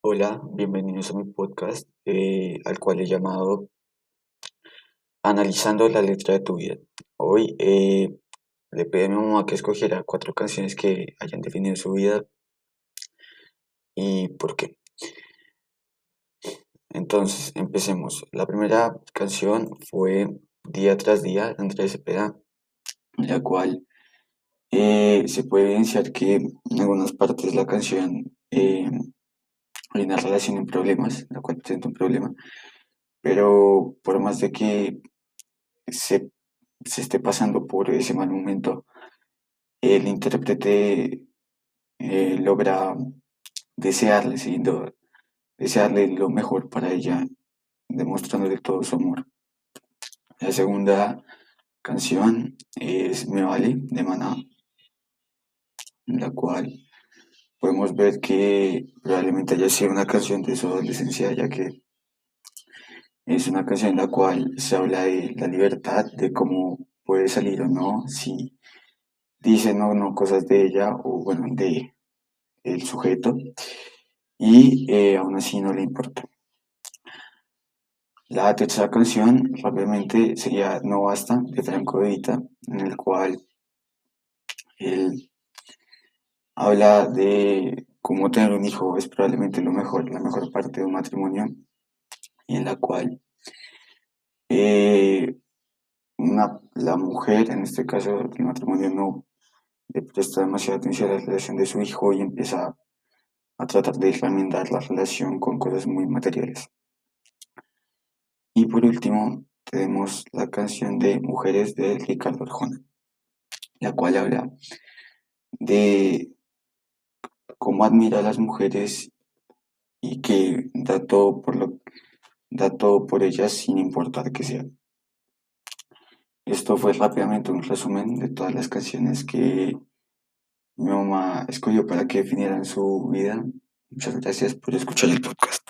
Hola, bienvenidos a mi podcast, eh, al cual he llamado Analizando la letra de tu vida. Hoy eh, le pedí a mi mamá que escogiera cuatro canciones que hayan definido su vida y por qué. Entonces, empecemos. La primera canción fue Día tras Día de Andrés Cepeda, la cual eh, se puede evidenciar que en algunas partes la canción hay una relación en problemas, la cual presenta un problema, pero por más de que se, se esté pasando por ese mal momento, el intérprete eh, logra desearle, ¿sí? Do- desearle lo mejor para ella, demostrándole todo su amor. La segunda canción es Me Vale de Maná, la cual podemos ver que probablemente haya sido una canción de su adolescencia, ya que es una canción en la cual se habla de la libertad, de cómo puede salir o no, si dicen o no cosas de ella o bueno, de el sujeto, y eh, aún así no le importa. La tercera canción rápidamente sería No Basta de Franco De Vita, en el cual él habla de cómo tener un hijo es probablemente lo mejor, la mejor parte de un matrimonio, en la cual eh, una, la mujer, en este caso el matrimonio, no le presta demasiada atención a la relación de su hijo y empieza a tratar de remendar la relación con cosas muy materiales. Y por último, tenemos la canción de Mujeres de Ricardo Arjona, la cual habla de cómo admira a las mujeres y que da todo por lo da todo por ellas sin importar que sea. Esto fue rápidamente un resumen de todas las canciones que mi mamá escogió para que definieran su vida. Muchas gracias por escuchar el podcast.